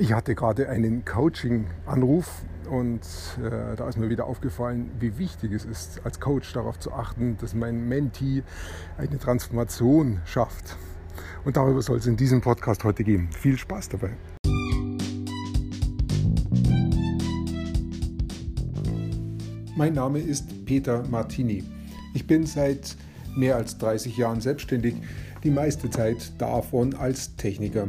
Ich hatte gerade einen Coaching-Anruf und äh, da ist mir wieder aufgefallen, wie wichtig es ist, als Coach darauf zu achten, dass mein Mentee eine Transformation schafft. Und darüber soll es in diesem Podcast heute gehen. Viel Spaß dabei. Mein Name ist Peter Martini. Ich bin seit mehr als 30 Jahren selbstständig, die meiste Zeit davon als Techniker.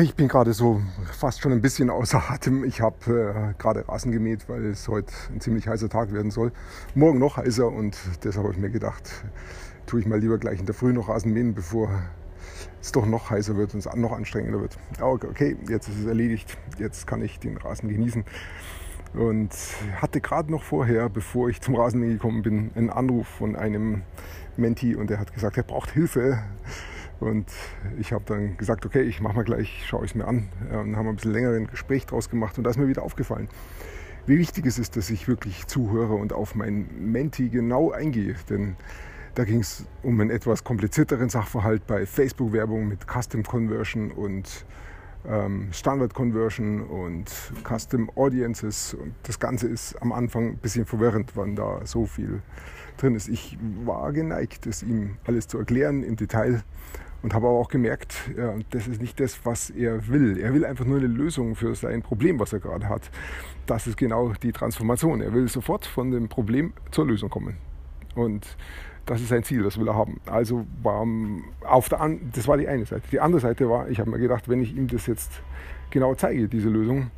Ich bin gerade so fast schon ein bisschen außer Atem. Ich habe äh, gerade Rasen gemäht, weil es heute ein ziemlich heißer Tag werden soll. Morgen noch heißer und deshalb habe ich mir gedacht, tue ich mal lieber gleich in der Früh noch Rasen mähen, bevor es doch noch heißer wird und es noch anstrengender wird. Okay, jetzt ist es erledigt. Jetzt kann ich den Rasen genießen. Und hatte gerade noch vorher, bevor ich zum Rasenmähen gekommen bin, einen Anruf von einem Menti und der hat gesagt, er braucht Hilfe und ich habe dann gesagt, okay, ich mache mal gleich, schaue ich es mir an. Und haben ein bisschen länger ein Gespräch draus gemacht und da ist mir wieder aufgefallen, wie wichtig es ist, dass ich wirklich zuhöre und auf mein Menti genau eingehe. Denn da ging es um einen etwas komplizierteren Sachverhalt bei Facebook-Werbung mit Custom Conversion und Standard Conversion und Custom Audiences. Und das Ganze ist am Anfang ein bisschen verwirrend, wann da so viel drin ist. Ich war geneigt, es ihm alles zu erklären im Detail und habe aber auch gemerkt, ja, das ist nicht das, was er will. Er will einfach nur eine Lösung für sein Problem, was er gerade hat. Das ist genau die Transformation. Er will sofort von dem Problem zur Lösung kommen. Und das ist sein Ziel, das will er haben. Also war auf der An das war die eine Seite. Die andere Seite war, ich habe mir gedacht, wenn ich ihm das jetzt genau zeige, diese Lösung,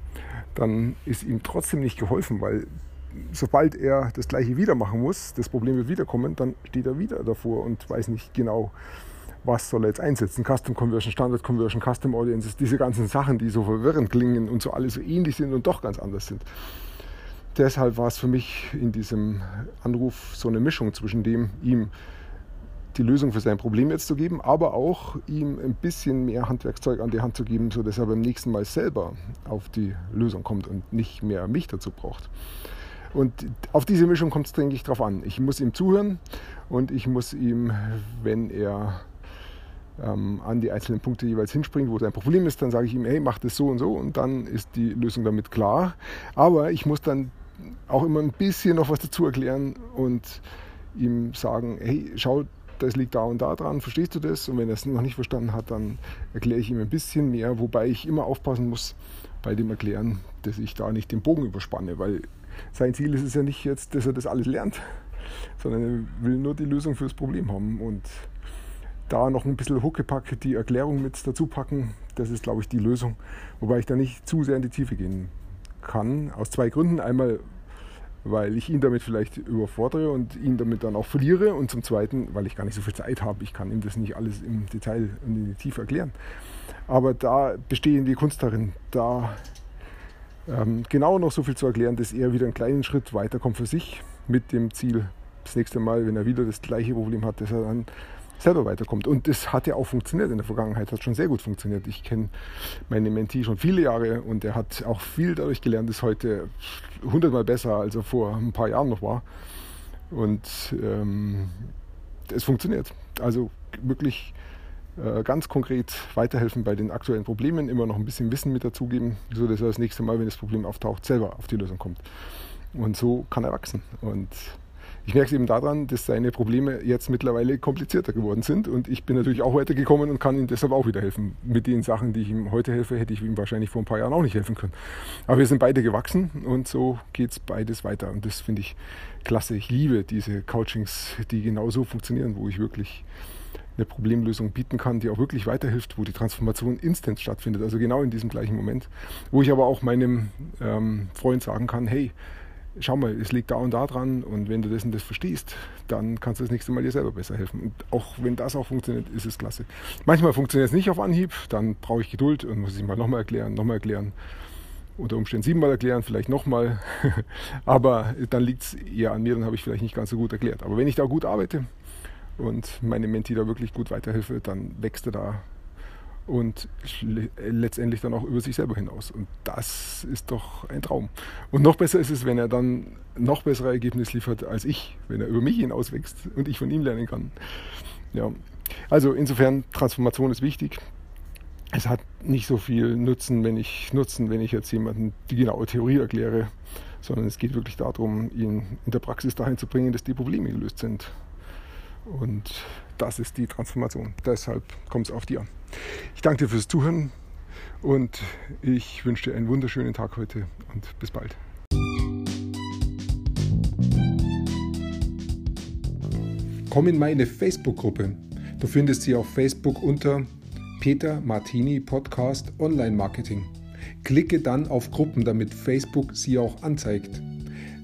dann ist ihm trotzdem nicht geholfen, weil sobald er das gleiche wieder machen muss, das Problem wird wiederkommen, dann steht er wieder davor und weiß nicht genau, was soll er jetzt einsetzen. Custom Conversion, Standard Conversion, Custom Audiences, diese ganzen Sachen, die so verwirrend klingen und so alle so ähnlich sind und doch ganz anders sind. Deshalb war es für mich in diesem Anruf so eine Mischung zwischen dem, ihm die Lösung für sein Problem jetzt zu geben, aber auch ihm ein bisschen mehr Handwerkszeug an die Hand zu geben, sodass er beim nächsten Mal selber auf die Lösung kommt und nicht mehr mich dazu braucht. Und auf diese Mischung kommt es, denke drauf an. Ich muss ihm zuhören und ich muss ihm, wenn er ähm, an die einzelnen Punkte jeweils hinspringt, wo sein Problem ist, dann sage ich ihm, hey, mach das so und so und dann ist die Lösung damit klar. Aber ich muss dann auch immer ein bisschen noch was dazu erklären und ihm sagen, hey, schau, das liegt da und da dran, verstehst du das? Und wenn er es noch nicht verstanden hat, dann erkläre ich ihm ein bisschen mehr, wobei ich immer aufpassen muss bei dem Erklären, dass ich da nicht den Bogen überspanne, weil sein Ziel ist es ja nicht jetzt, dass er das alles lernt, sondern er will nur die Lösung fürs Problem haben und da noch ein bisschen Huckepack die Erklärung mit dazu packen, das ist, glaube ich, die Lösung. Wobei ich da nicht zu sehr in die Tiefe gehen kann. Aus zwei Gründen. Einmal, weil ich ihn damit vielleicht überfordere und ihn damit dann auch verliere. Und zum Zweiten, weil ich gar nicht so viel Zeit habe. Ich kann ihm das nicht alles im Detail und in die Tiefe erklären. Aber da besteht die Kunst darin, da ähm, genau noch so viel zu erklären, dass er wieder einen kleinen Schritt weiterkommt für sich mit dem Ziel, das nächste Mal, wenn er wieder das gleiche Problem hat, dass er dann selber weiterkommt. Und das hat ja auch funktioniert in der Vergangenheit, hat schon sehr gut funktioniert. Ich kenne meinen Mentee schon viele Jahre und er hat auch viel dadurch gelernt, ist heute hundertmal besser, als er vor ein paar Jahren noch war. Und ähm, es funktioniert. Also wirklich äh, ganz konkret weiterhelfen bei den aktuellen Problemen, immer noch ein bisschen Wissen mit dazugeben, sodass er das nächste Mal, wenn das Problem auftaucht, selber auf die Lösung kommt. Und so kann er wachsen. Und ich merke es eben daran, dass seine Probleme jetzt mittlerweile komplizierter geworden sind und ich bin natürlich auch weitergekommen und kann ihm deshalb auch wieder helfen. Mit den Sachen, die ich ihm heute helfe, hätte ich ihm wahrscheinlich vor ein paar Jahren auch nicht helfen können. Aber wir sind beide gewachsen und so geht es beides weiter und das finde ich klasse. Ich liebe diese Coachings, die genau so funktionieren, wo ich wirklich eine Problemlösung bieten kann, die auch wirklich weiterhilft, wo die Transformation instant stattfindet, also genau in diesem gleichen Moment, wo ich aber auch meinem ähm, Freund sagen kann, hey, schau mal, es liegt da und da dran und wenn du das und das verstehst, dann kannst du das nächste Mal dir selber besser helfen. Und auch wenn das auch funktioniert, ist es klasse. Manchmal funktioniert es nicht auf Anhieb, dann brauche ich Geduld und muss ich mal nochmal erklären, nochmal erklären. Unter Umständen siebenmal erklären, vielleicht nochmal. Aber dann liegt es eher an mir, dann habe ich vielleicht nicht ganz so gut erklärt. Aber wenn ich da gut arbeite und meine Menti da wirklich gut weiterhelfe, dann wächst er da und letztendlich dann auch über sich selber hinaus. Und das ist doch ein Traum. Und noch besser ist es, wenn er dann noch bessere Ergebnisse liefert als ich, wenn er über mich hinaus wächst und ich von ihm lernen kann. Ja. Also insofern, Transformation ist wichtig. Es hat nicht so viel Nutzen, wenn ich Nutzen, wenn ich jetzt jemanden die genaue Theorie erkläre, sondern es geht wirklich darum, ihn in der Praxis dahin zu bringen, dass die Probleme gelöst sind. Und das ist die Transformation. Deshalb kommt es auf die an. Ich danke dir fürs Zuhören und ich wünsche dir einen wunderschönen Tag heute und bis bald. Komm in meine Facebook-Gruppe. Du findest sie auf Facebook unter Peter Martini Podcast Online Marketing. Klicke dann auf Gruppen, damit Facebook sie auch anzeigt.